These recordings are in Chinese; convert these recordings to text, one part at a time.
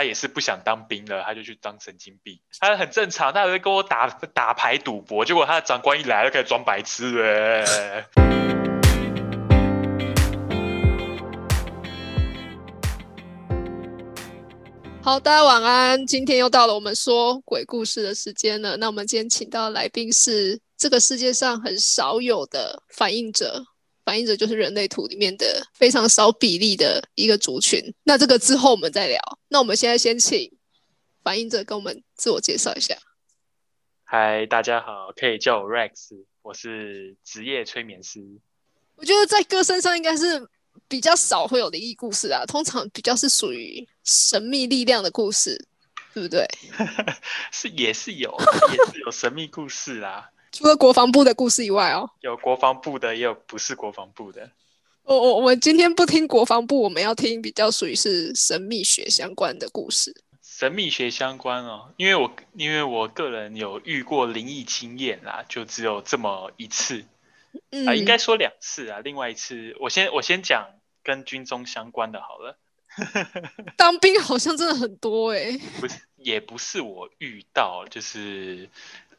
他也是不想当兵了，他就去当神经病。他很正常，他还会跟我打打牌赌博，结果他的长官一来就开始装白痴了。好，大家晚安。今天又到了我们说鬼故事的时间了。那我们今天请到的来宾是这个世界上很少有的反应者，反映者就是人类图里面的非常少比例的一个族群。那这个之后我们再聊。那我们现在先请反映者跟我们自我介绍一下。嗨，大家好，可以叫我 Rex，我是职业催眠师。我觉得在歌身上应该是。比较少会有灵异故事啊，通常比较是属于神秘力量的故事，对不对？是也是有，也是有神秘故事啦。除了国防部的故事以外哦，有国防部的，也有不是国防部的。我我我们今天不听国防部，我们要听比较属于是神秘学相关的故事。神秘学相关哦，因为我因为我个人有遇过灵异经验啦，就只有这么一次啊，应该说两次啊。另外一次，我先我先讲。跟军中相关的好了，当兵好像真的很多哎，不是，也不是我遇到，就是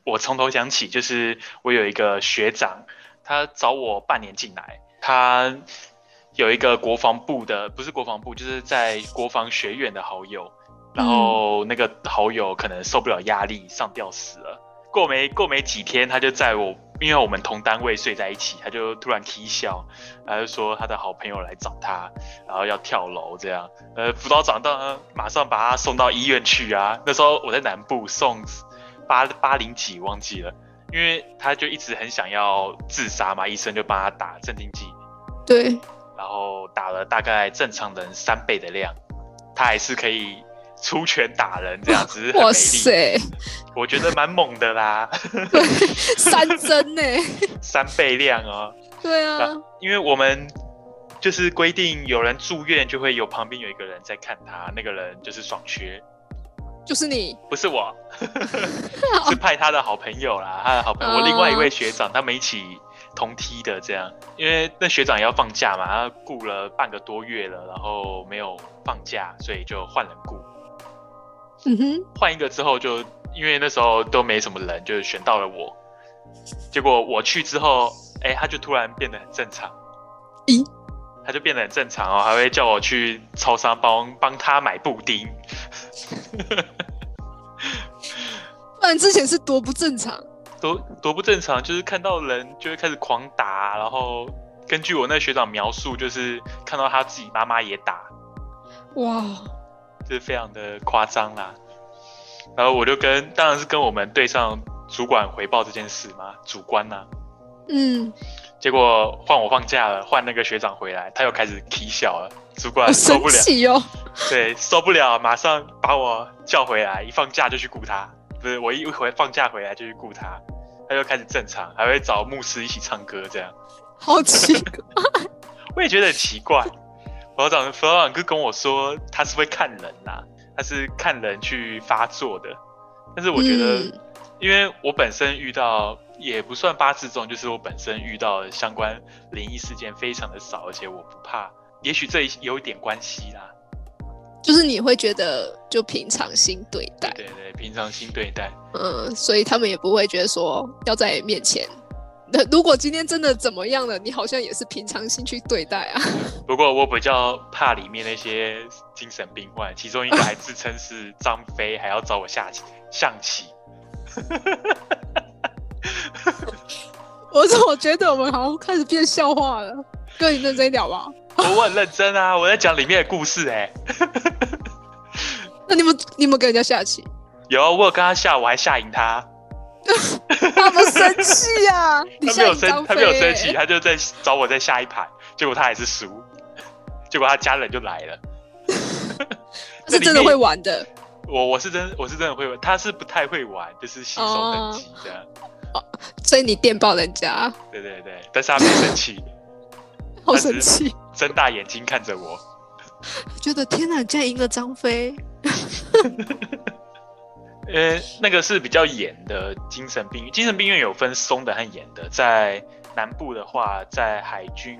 我从头讲起，就是我有一个学长，他找我半年进来，他有一个国防部的，不是国防部，就是在国防学院的好友，然后那个好友可能受不了压力上吊死了，过没过没几天，他就在我。因为我们同单位睡在一起，他就突然啼笑，他就说他的好朋友来找他，然后要跳楼这样。呃，辅导长到马上把他送到医院去啊。那时候我在南部送八八零几忘记了，因为他就一直很想要自杀嘛，医生就帮他打镇定剂。对。然后打了大概正常人三倍的量，他还是可以。出拳打人这样子，哇塞，我觉得蛮猛的啦。三针呢？三倍量哦。对啊，因为我们就是规定，有人住院就会有旁边有一个人在看他，那个人就是爽缺，就是你，不是我，是派他的好朋友啦，他的好朋友，我另外一位学长，他们一起同梯的这样。因为那学长也要放假嘛，他雇了半个多月了，然后没有放假，所以就换人雇。嗯哼，换一个之后就，因为那时候都没什么人，就选到了我。结果我去之后，哎，他就突然变得很正常。咦？他就变得很正常哦，还会叫我去超商帮帮他买布丁。不然之前是多不正常？多多不正常，就是看到人就会开始狂打，然后根据我那学长描述，就是看到他自己妈妈也打。哇！是非常的夸张啦，然后我就跟，当然是跟我们队上主管回报这件事嘛，主观呐，嗯，结果换我放假了，换那个学长回来，他又开始啼笑了，主管受不了，哦，对，受不了，马上把我叫回来，一放假就去顾他，不是我一回放假回来就去顾他，他就开始正常，还会找牧师一起唱歌这样，好奇怪，我也觉得很奇怪。佛长，佛长哥跟我说，他是会看人呐，他是看人去发作的。但是我觉得，因为我本身遇到也不算八字重，就是我本身遇到相关灵异事件非常的少，而且我不怕。也许这有一点关系啦。就是你会觉得就平常心对待，对对，平常心对待。嗯，所以他们也不会觉得说要在面前。那如果今天真的怎么样了，你好像也是平常心去对待啊。不过我比较怕里面那些精神病患，其中一个还自称是张飞，还要找我下棋象棋。我怎么觉得我们好像开始变笑话了？哥，你认真一点吧。我很认真啊，我在讲里面的故事哎。那你们你们跟人家下棋？有，我有跟他下，我还下赢他。他们生气呀？他没有生，他没有生气，他就在找我在下一盘，结果他还是输，结果他家人就来了。是真的会玩的。我我是真我是真的会玩，他是不太会玩，就是新手等级的。哦，所以你电报人家？对对对，但是他没生气，好生气，睁大眼睛看着我，觉得天哪，竟然赢了张飞。呃，那个是比较严的精神病院，精神病院有分松的和严的。在南部的话，在海军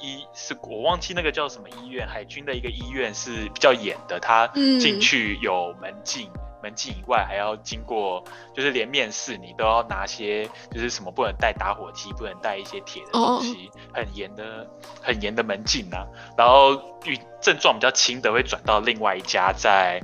医是我忘记那个叫什么医院，海军的一个医院是比较严的，他嗯进去有门禁。门禁以外，还要经过，就是连面试你都要拿些，就是什么不能带打火机，不能带一些铁的东西，很严的、很严的门禁啊。然后遇症状比较轻的，会转到另外一家，在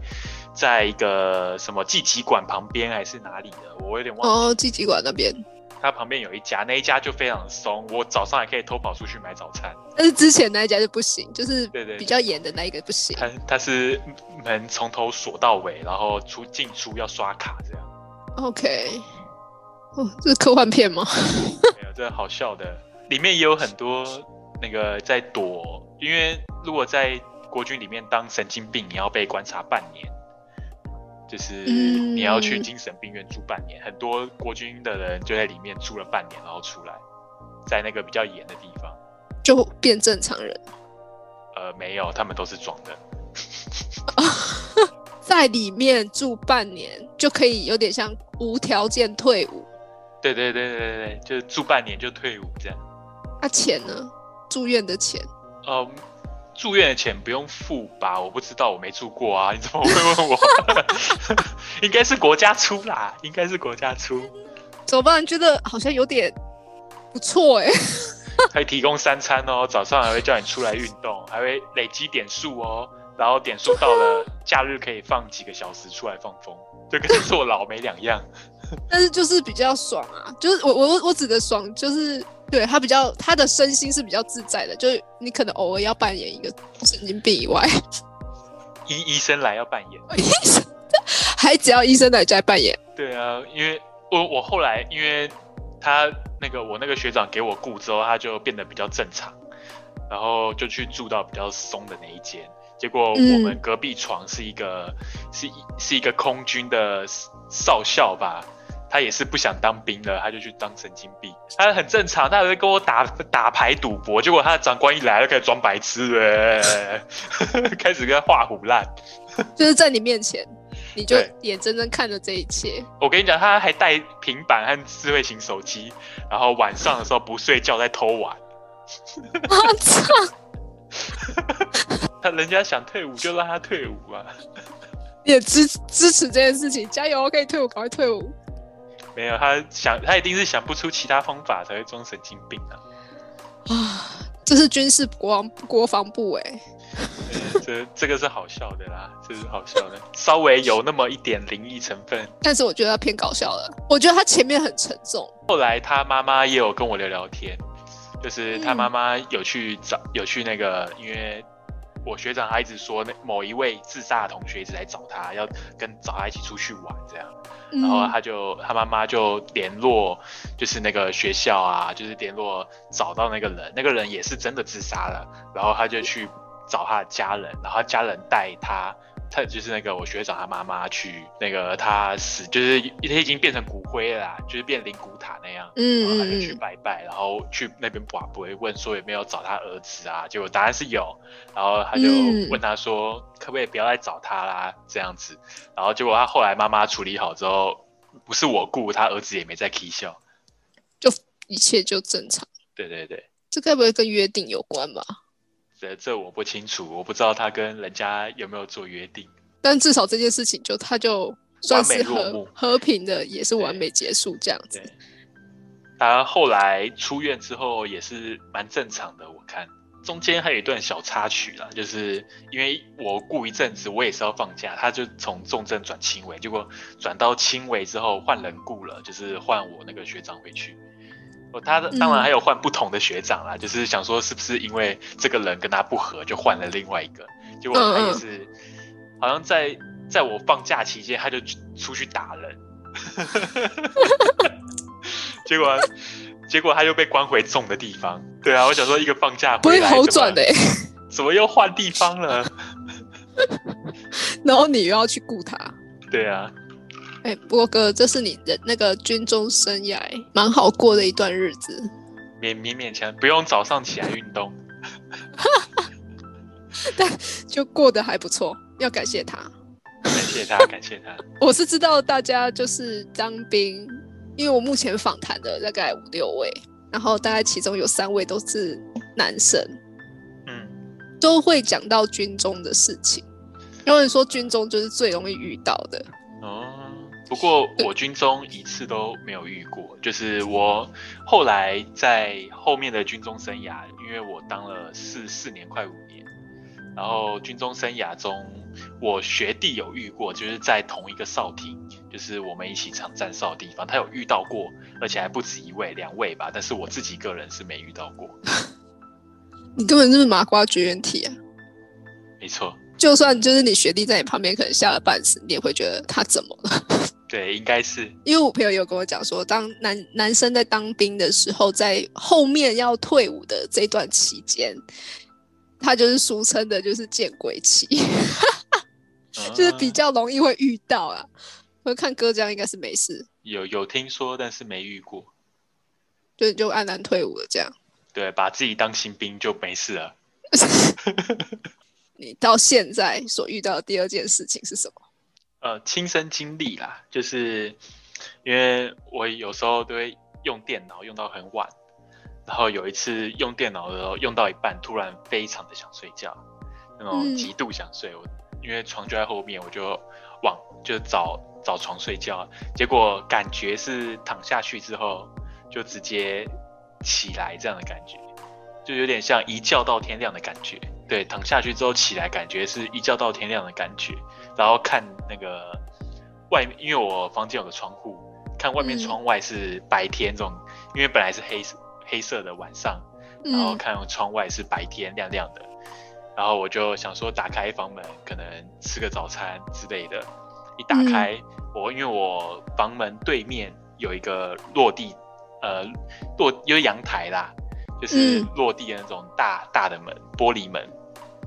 在一个什么纪疾馆旁边还是哪里的，我有点忘记。哦，纪疾馆那边，它旁边有一家，那一家就非常松，我早上还可以偷跑出去买早餐。但是之前那一家就不行，就是比较严的那一个不行。他他是门从头锁到尾，然后出进出要刷卡这样。OK，哦，这是科幻片吗？没有，这好笑的，里面也有很多那个在躲，因为如果在国军里面当神经病，你要被观察半年，就是嗯你要去精神病院住半年，很多国军的人就在里面住了半年，然后出来，在那个比较严的地方。就变正常人，呃，没有，他们都是装的。在里面住半年就可以有点像无条件退伍。对对对对对对，就是住半年就退伍这样。那、钱呢？住院的钱？嗯，住院的钱不用付吧？我不知道，我没住过啊，你怎么会问我？应该是国家出啦，应该是国家出。怎么办？觉得好像有点不错哎、会提供三餐哦，早上还会叫你出来运动，还会累积点数哦，然后点数到了，假日可以放几个小时出来放风，就跟坐牢没两样。但是就是比较爽啊，就是我我我指的爽，就是对他比较他的身心是比较自在的，就是你可能偶尔要扮演一个神经病以外，医医生来要扮演。医生还只要医生来在扮演。对啊，因为我我后来因为他那个我那个学长给我雇之后，他就变得比较正常，然后就去住到比较松的那一间。结果我们隔壁床是一个、是一是一个空军的少校吧，他也是不想当兵了，他就去当神经病。他很正常，他还会跟我打打牌赌博，结果他的长官一来就开始装白痴了，开始跟他画虎烂。就是在你面前，你就眼睁睁看着这一切。我跟你讲，他还带平板和智慧型手机，然后晚上的时候不睡觉在偷玩。我操！他人家想退伍就让他退伍啊，也支支持这件事情，加油，可以退伍，赶快退伍。没有他想，他一定是想不出其他方法才会装神经病啊。啊，这是军事国防国防部哎、对 这这个是好笑的啦，这是好笑的，稍微有那么一点灵异成分。但是我觉得他偏搞笑了。我觉得他前面很沉重，后来他妈妈也有跟我聊聊天，就是他嗯妈妈有去找，有去那个，因为我学长他一直说那某一位自杀的同学一直来找他，要跟找他一起出去玩这样。嗯、然后他就他妈妈就联络，就是那个学校啊，就是联络找到那个人，那个人也是真的自杀了，然后他就去找他的家人，然后他家人带他，他就是那个我学长他妈妈去那个他死，就是他已经变成骨灰了啦，就是变灵骨塔那样。然后他就去嗯嗯嗯，拜拜，然后去那边卜卜问说有没有找他儿子啊？结果答案是有，然后他就嗯问他说、可不可以不要再找他啦这样子，然后结果他后来妈妈处理好之后，不是我雇他儿子也没在 K 笑，一切就正常。对对对，这该不会跟约定有关吧？这这我不清楚，我不知道他跟人家有没有做约定，但至少这件事情就他就算是和幕和平的，也是完美结束这样子对。他后来出院之后也是蛮正常的，我看。中间还有一段小插曲啦，就是因为我顾一阵子，我也是要放假，他就从重症转轻微，结果转到轻微之后换人顾了，就是换我那个学长回去。哦，他的当然还有换不同的学长啦，就是想说是不是因为这个人跟他不合，就换了另外一个。结果他也是，好像在在我放假期间，他就出去打人，结果结果他又被关回重的地方。对啊，我想说一个放假不会回来，好转的、欸，怎么又换地方了？然后你又要去顾他。对啊，哎、不过哥，这是你的那个军中生涯蛮好过的一段日子。勉勉勉强不用早上起来运动。但就过得还不错，要感谢他。感谢他，感谢他。我是知道大家就是当兵，因为我目前访谈的大概五六位，然后大概其中有三位都是男生，嗯都会讲到军中的事情，有人说军中就是最容易遇到的。哦，不过我军中一次都没有遇过，就是我后来在后面的军中生涯，因为我当了四四年快五年，然后军中生涯中，我学弟有遇过，就是在同一个哨亭，就是我们一起常站哨的地方，他有遇到过，而且还不止一位、两位吧，但是我自己个人是没遇到过。你根本就是麻瓜绝缘体啊！没错，就算就是你学弟在你旁边，可能吓了半死，你也会觉得他怎么了？对，应该是。因为我朋友有跟我讲说，当男男生在当兵的时候，在后面要退伍的这段期间，他就是俗称的，就是见鬼期，就是比较容易会遇到啊。我看哥这样应该是没事，有有听说，但是没遇过，就就黯然退伍了这样。对，把自己当新兵就没事了。你到现在所遇到的第二件事情是什么？呃，亲身经历啦，就是因为我有时候都会用电脑用到很晚，然后有一次用电脑的时候用到一半，突然非常的想睡觉，那种极度想睡。我因为床就在后面，我就往就找找床睡觉，结果感觉是躺下去之后就直接。起来这样的感觉，就有点像一觉到天亮的感觉。对，躺下去之后起来，感觉是一觉到天亮的感觉。然后看那个外面，因为我房间有个窗户，看外面窗外是白天这种，因为本来是黑色黑色的晚上，然后看窗外是白天亮亮的。然后我就想说，打开房门，可能吃个早餐之类的。一打开，我因为我房门对面有一个落地。呃，落因为阳台啦，就是落地的那种大大的门，玻璃门。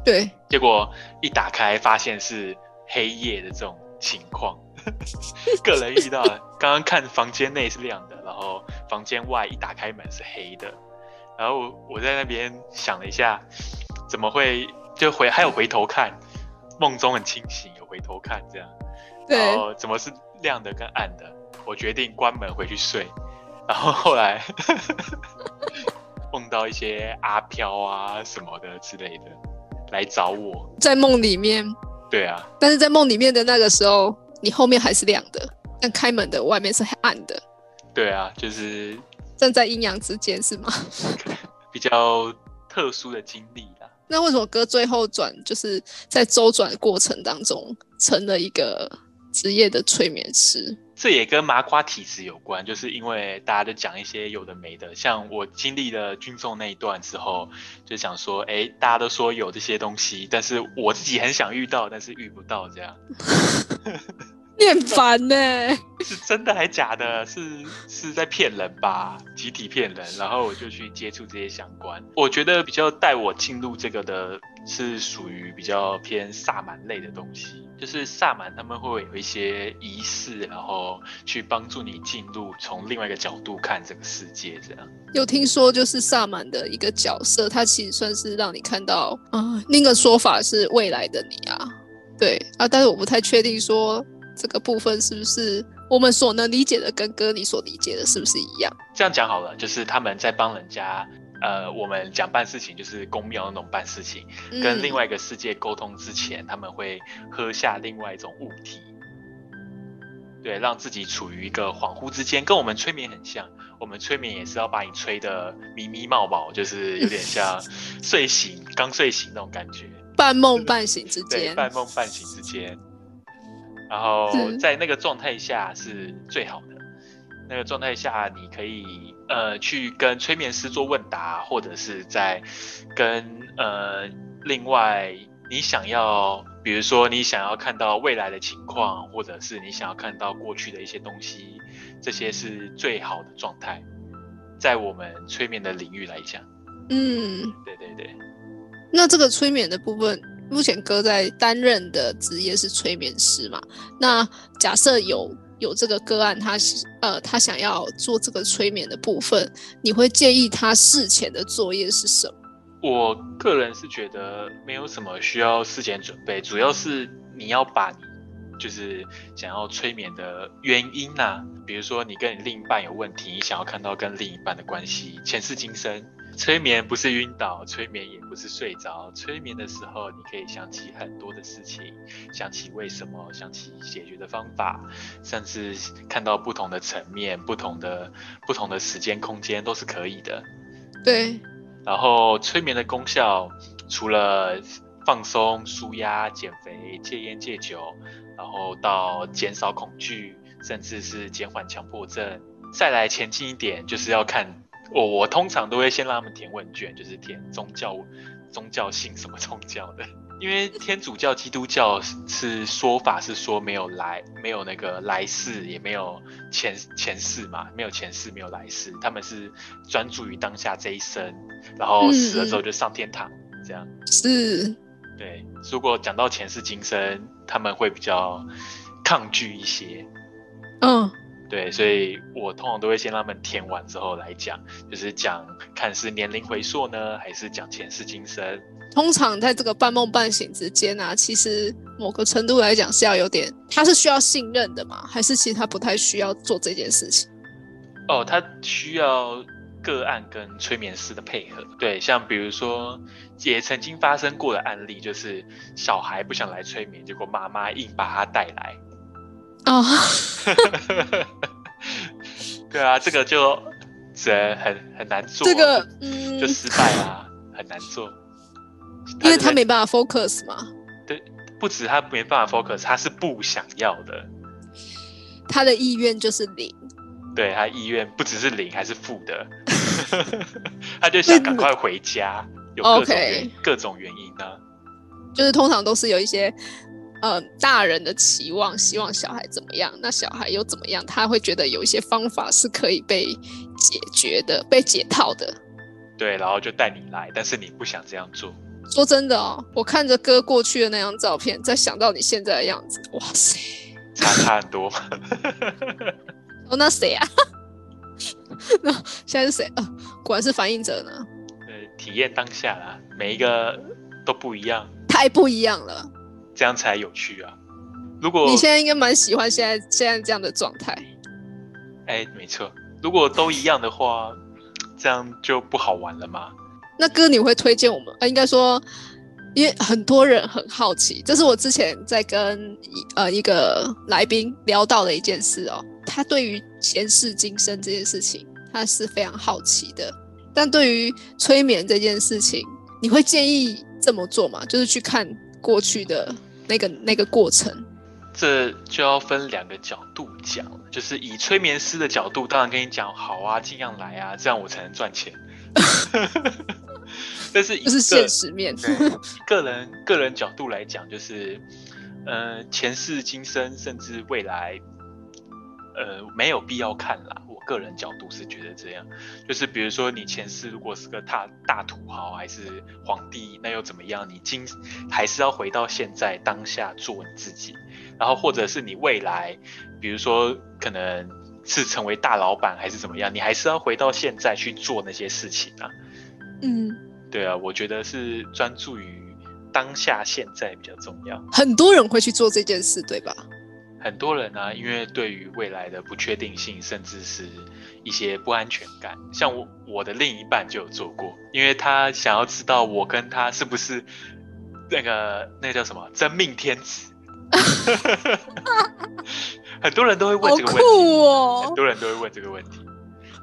对。结果一打开，发现是黑夜的这种情况。个人遇到，刚刚看房间内是亮的，然后房间外一打开门是黑的。然后我在那边想了一下，怎么会就回还有回头看，梦中很清醒，有回头看这样。对。然后怎么是亮的跟暗的？我决定关门回去睡。然后后来 梦到一些阿飘啊什么的之类的来找我，在梦里面。对啊，但是在梦里面的那个时候，你后面还是亮的，但开门的外面是暗的。对啊，就是站在阴阳之间是吗？比较特殊的经历啦。那为什么哥最后转，就是在周转过程当中成了一个职业的催眠师？这也跟麻瓜体质有关，就是因为大家都讲一些有的没的，像我经历了军中那一段之后，就想说，哎，大家都说有这些东西，但是我自己很想遇到，但是遇不到，这样。你很烦呢，是真的还假的？是是在骗人吧？集体骗人，然后我就去接触这些相关。我觉得比较带我进入这个的是属于比较偏萨满类的东西，就是萨满他们会有一些仪式，然后去帮助你进入从另外一个角度看这个世界。这样有听说就是萨满的一个角色，他其实算是让你看到啊，那个说法是未来的你啊，对啊，但是我不太确定说。这个部分是不是我们所能理解的，跟哥你所理解的是不是一样？这样讲好了，就是他们在帮人家，呃，我们讲办事情，就是公庙那种办事情，跟另外一个世界沟通之前，他们会喝下另外一种物体，对，让自己处于一个恍惚之间，跟我们催眠很像。我们催眠也是要把你催得迷迷冒冒，就是有点像 睡醒刚睡醒那种感觉，半梦半醒之间，半梦半醒之间。然后在那个状态下是最好的，那个状态下你可以呃去跟催眠师做问答，或者是在跟呃另外你想要，比如说你想要看到未来的情况，或者是你想要看到过去的一些东西，这些是最好的状态，在我们催眠的领域来讲，嗯，对对对，那这个催眠的部分。目前哥在担任的职业是催眠师嘛？那假设有有这个个案，他呃他想要做这个催眠的部分，你会建议他事前的作业是什么？我个人是觉得没有什么需要事前准备，主要是你要把你就是想要催眠的原因呐，比如说你跟你另一半有问题，你想要看到跟另一半的关系前世今生，催眠不是晕倒，催眠也不是睡着。催眠的时候，你可以想起很多的事情，想起为什么，想起解决的方法，甚至看到不同的层面、不同的不同的时间空间都是可以的。对。然后催眠的功效，除了放松、舒压、减肥、戒烟戒酒，然后到减少恐惧，甚至是减缓强迫症。再来前进一点，就是要看。我我通常都会先让他们填问卷，就是填宗教宗教信什么宗教的，因为天主教、基督教是说法是说没有来没有那个来世，也没有前前世嘛，没有前世没有来世，他们是专注于当下这一生，然后死了之后就上天堂这样。是，对，如果讲到前世今生，他们会比较抗拒一些。嗯。对，所以我通常都会先让他们填完之后来讲，就是讲看是年龄回溯呢，还是讲前世今生。通常在这个半梦半醒之间啊，其实某个程度来讲是要有点，他是需要信任的嘛，还是其实他不太需要做这件事情？哦，他需要个案跟催眠师的配合。对，像比如说也曾经发生过的案例，就是小孩不想来催眠，结果妈妈硬把他带来。哦，对啊，这个就这很很难做，这个嗯就失败啊，很难做，因为他没办法 focus 嘛。对，不止他没办法 focus，他是不想要的，他的意愿就是零。对他意愿不只是零，还是负的，他就想赶快回家，有各种原 各种原因呢，就是通常都是有一些。呃，大人的期望，希望小孩怎么样？那小孩又怎么样？他会觉得有一些方法是可以被解决的，被解套的。对，然后就带你来，但是你不想这样做。说真的哦，我看着哥过去的那张照片，再想到你现在的样子，哇塞，差差很多。哦，那谁啊？那现在是谁啊？果然是反应者呢。呃，体验当下啦，每一个都不一样，太不一样了。这样才有趣啊！如果你现在应该蛮喜欢现在现在这样的状态，哎，没错。如果都一样的话，这样就不好玩了吗？那哥，你会推荐我们？呃，应该说，因为很多人很好奇，这是我之前在跟呃一个来宾聊到的一件事哦。他对于前世今生这件事情，他是非常好奇的。但对于催眠这件事情，你会建议这么做吗？就是去看过去的。那个那个过程，这就要分两个角度讲就是以催眠师的角度，当然跟你讲好啊，尽量来啊，这样我才能赚钱。但是，这是现实面。个人个人角度来讲，就是，呃，前世今生，甚至未来，呃，没有必要看啦。个人角度是觉得这样，就是比如说你前世如果是个大大土豪还是皇帝，那又怎么样？你今还是要回到现在当下做你自己，然后或者是你未来，比如说可能是成为大老板还是怎么样，你还是要回到现在去做那些事情啊。嗯，对啊，我觉得是专注于当下现在比较重要。很多人会去做这件事，对吧？很多人呢，因为对于未来的不确定性，甚至是一些不安全感，像我我的另一半就有做过，因为他想要知道我跟他是不是那个那个叫什么真命天子。很多人都会问这个问题，很多人都会问这个问题。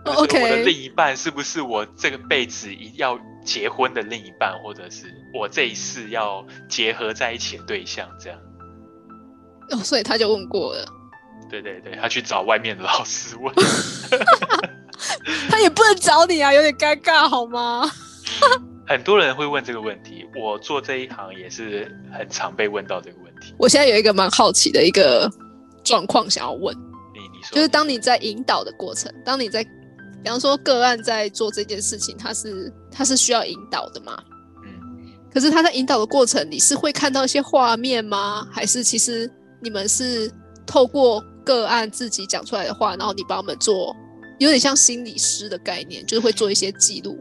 我的另一半是不是我这个辈子一要结婚的另一半，或者是我这一世要结合在一起的对象？这样。哦，所以他就问过了。对对对，他去找外面的老师问。他也不能找你啊，有点尴尬，好吗？很多人会问这个问题，我做这一行也是很常被问到这个问题。我现在有一个蛮好奇的一个状况想要问你，你说，就是当你在引导的过程，当你在，比方说个案在做这件事情，他是他是需要引导的吗？嗯。可是他在引导的过程，你是会看到一些画面吗？还是其实？你们是透过个案自己讲出来的话，然后你帮我们做，有点像心理师的概念，就是会做一些记录，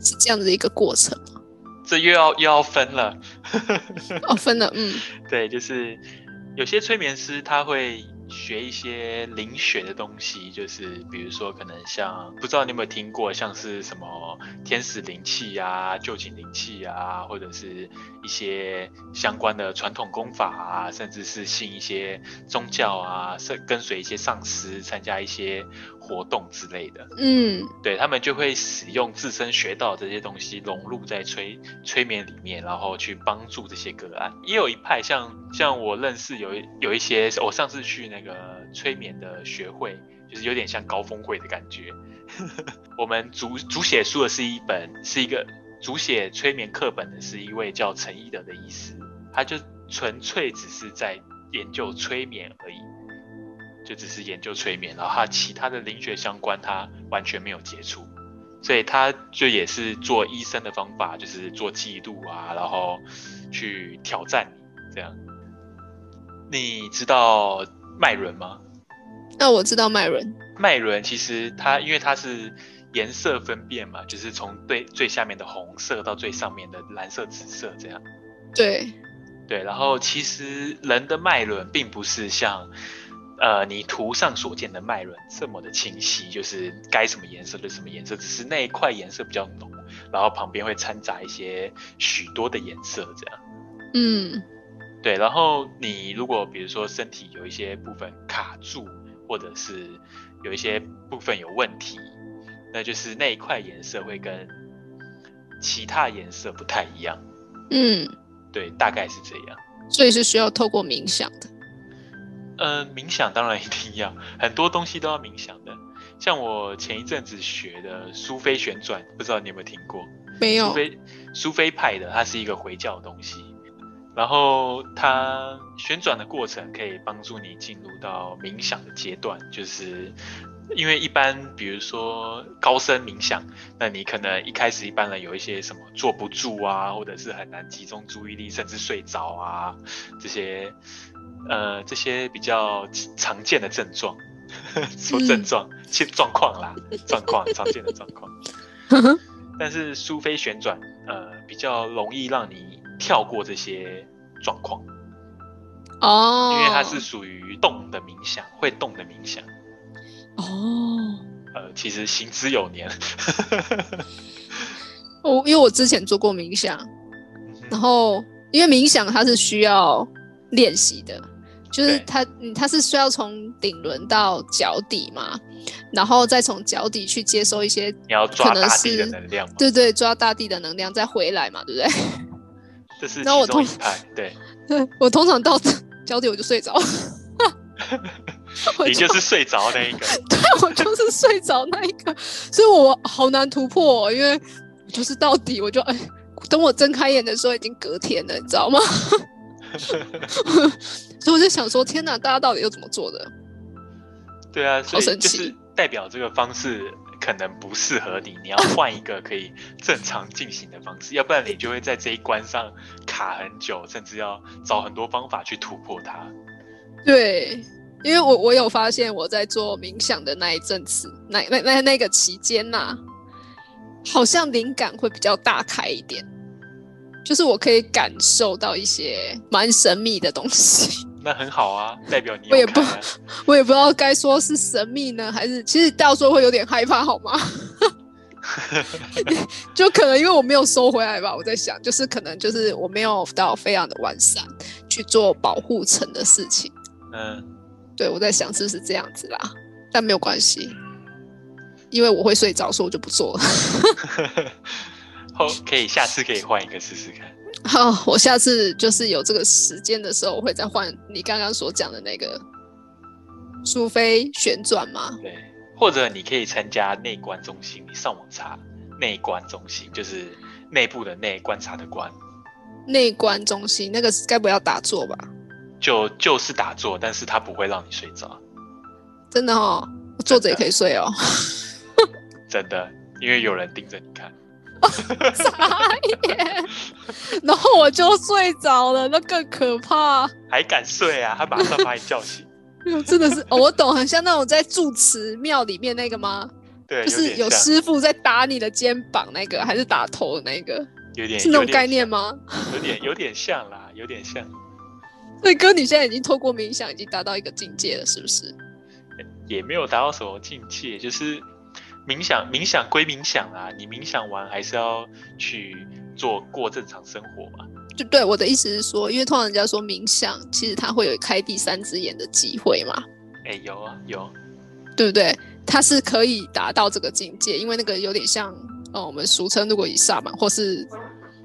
是这样的一个过程吗？这又要又要分了，哦，分了，嗯，对，就是有些催眠师他会学一些灵学的东西，就是比如说可能像不知道你有没有听过，像是什么天使灵气啊、旧情灵气啊，或者是一些相关的传统功法啊，甚至是信一些宗教啊，是跟随一些上师参加一些活动之类的。嗯对他们就会使用自身学到这些东西融入在催催眠里面，然后去帮助这些个案。也有一派像像我认识有一有一些，我上次去那个催眠的学会，就是有点像高峰会的感觉。我们主主写书的是一本是一个主写催眠课本的是一位叫陈一德的医师，他就纯粹只是在研究催眠而已。就只是研究催眠，然后他其他的灵学相关他完全没有接触，所以他就也是做医生的方法，就是做记录啊，然后去挑战你这样。你知道脉轮吗？那我知道脉轮，脉轮其实它因为它是颜色分辨嘛，就是从最最下面的红色到最上面的蓝色、紫色这样。对，对，然后其实人的脉轮并不是像呃你图上所见的脉轮这么的清晰，就是该什么颜色就什么颜色，只是那一块颜色比较浓，然后旁边会掺杂一些许多的颜色这样。嗯对，然后你如果比如说身体有一些部分卡住，或者是有一些部分有问题，那就是那一块颜色会跟其他颜色不太一样。嗯，对，大概是这样。所以是需要透过冥想的。呃，冥想当然一定要，很多东西都要冥想的。像我前一阵子学的苏菲旋转，不知道你有没有听过？没有，苏菲苏菲派的，它是一个回教的东西。然后它旋转的过程可以帮助你进入到冥想的阶段，就是因为一般比如说高深冥想，那你可能一开始一般人有一些什么坐不住啊，或者是很难集中注意力，甚至睡着啊，这些呃这些比较常见的症状，说症状，其状况啦，状况常见的状况。但是苏菲旋转，呃，比较容易让你跳过这些状况，哦，因为它是属于动的冥想，会动的冥想。哦，呃，其实行之有年。我因为我之前做过冥想，然后因为冥想它是需要练习的，就是对它嗯它是需要从顶轮到脚底嘛，然后再从脚底去接收一些你要抓大地的是能量，对对抓大地的能量再回来嘛，对不对？这是然后我通派。对，对 我通常到 脚底我就睡着，我你就是睡着那一个。对我就是睡着那一个，所以我好难突破、哦，因为我就是到底我就哎，等我睁开眼的时候已经隔天了，你知道吗？所以我就想说，天哪，大家到底又怎么做的？对啊，所以神奇就是代表这个方式可能不适合你，你要 换一个可以正常进行的方式，要不然你就会在这一关上卡很久，甚至要找很多方法去突破它。对，因为我我有发现我在做冥想的那一阵子，那那那那个期间呐、好像灵感会比较大开一点，就是我可以感受到一些蛮神秘的东西。那很好啊，代表你我也不。我也不知道该说是神秘呢，还是其实到时候会有点害怕，好吗？就可能因为我没有收回来吧，我在想，就是可能就是我没有到非常的完善去做保护层的事情。嗯，对我在想是不是这样子啦，但没有关系，因为我会睡着，所以我就不做了。后可以下次可以换一个试试看。好，我下次就是有这个时间的时候，我会再换你刚刚所讲的那个苏菲旋转嘛。对，或者你可以参加内观中心，你上网查内观中心，就是内部的内，观察的观，内观中心那个该不要打坐吧？就就是打坐，但是它不会让你睡着，真的哦，坐着也可以睡哦。真的，因为有人盯着你看。傻眼，然后我就睡着了，那更可怕。还敢睡啊？他马上把你叫醒。真的是，哦，我懂，很像那种在住持庙里面那个吗？对，就是有师傅在打你的肩膀那个，还是打头的那个？有点是那种概念吗？有点有点像啦，有点像。所以哥，你现在已经透过冥想，已经达到一个境界了，是不是？也没有达到什么境界，就是冥想，冥想归冥想啊，你冥想完还是要去做过正常生活嘛。就对我的意思是说，因为通常人家说冥想，其实它会有开第三只眼的机会嘛。哎，有啊，有，对不对？它是可以达到这个境界，因为那个有点像，呃，我们俗称如果以萨满或是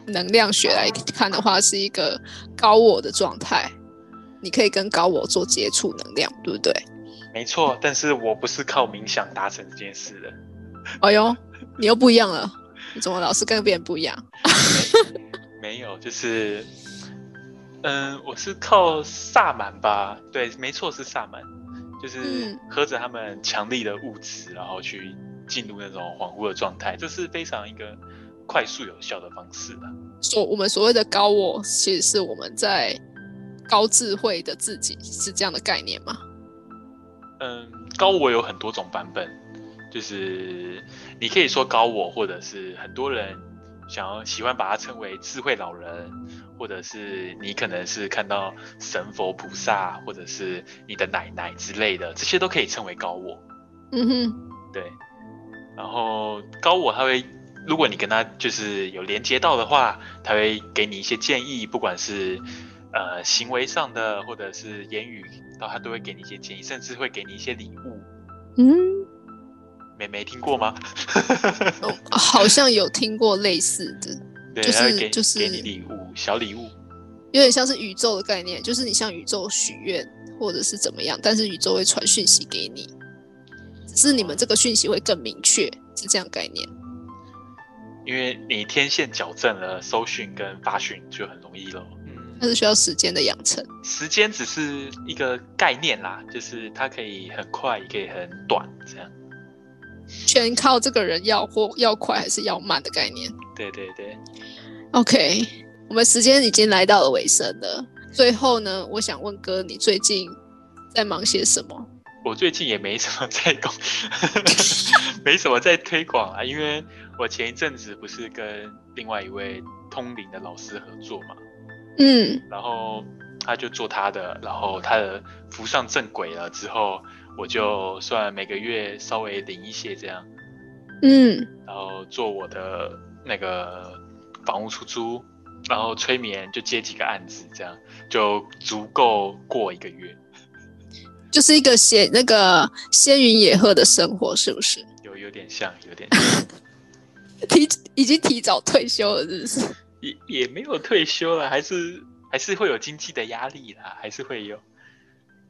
能量学来看的话，是一个高我的状态。你可以跟高我做接触能量，对不对？没错，但是我不是靠冥想达成这件事的。哎呦，你又不一样了，你怎么老是跟别人不一样？没有，就是，嗯，我是靠萨满吧？对，没错，是萨满，就是喝着他们强力的物质，然后去进入那种恍惚的状态，这是非常一个快速有效的方式了。所我们所谓的高我，其实是我们在。高智慧的自己是这样的概念吗？嗯，高我有很多种版本，就是你可以说高我，或者是很多人想要喜欢把它称为智慧老人，或者是你可能是看到神佛菩萨，或者是你的奶奶之类的，这些都可以称为高我。嗯哼，对。然后高我他会，如果你跟他就是有连接到的话，他会给你一些建议，不管是。呃，行为上的或者是言语，然后他都会给你一些建议，甚至会给你一些礼物。嗯，没没听过吗？好像有听过类似的，就是就是给你礼物，小礼物，有点像是宇宙的概念，就是你向宇宙许愿或者是怎么样，但是宇宙会传讯息给你，只是你们这个讯息会更明确，是这样概念。因为你天线矫正了，收讯跟发讯就很容易了。它是需要时间的养成，时间只是一个概念啦，就是它可以很快，也可以很短，这样。全靠这个人要或要快还是要慢的概念。对对对。OK，我们时间已经来到了尾声了。最后呢，我想问哥，你最近在忙些什么？我最近也没什么在搞，没什么在推广啊，因为我前一阵子不是跟另外一位通灵的老师合作嘛。嗯，然后他就做他的，然后他的浮上正轨了之后，我就算每个月稍微领一些这样，嗯，然后做我的那个房屋出租，然后催眠就接几个案子，这样就足够过一个月，就是一个仙那个仙云野鹤的生活，是不是？有有点像，有点 提已经提早退休了，是不是？也也没有退休了，还是还是会有经济的压力啦，还是会有。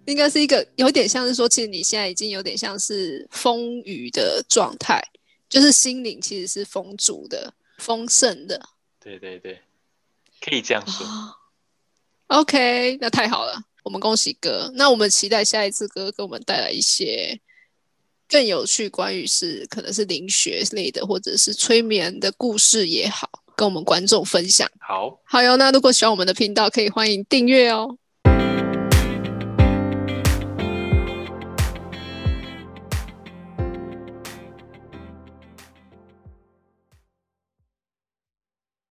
应该是一个有点像是说，其实你现在已经有点像是丰腴的状态，就是心灵其实是丰足的、丰盛的。对对对，可以这样说。OK，那太好了，我们恭喜哥。那我们期待下一次哥给我们带来一些更有趣，关于是可能是灵学类的，或者是催眠的故事也好。跟我们观众分享，好好哟。那如果喜欢我们的频道，可以欢迎订阅哦。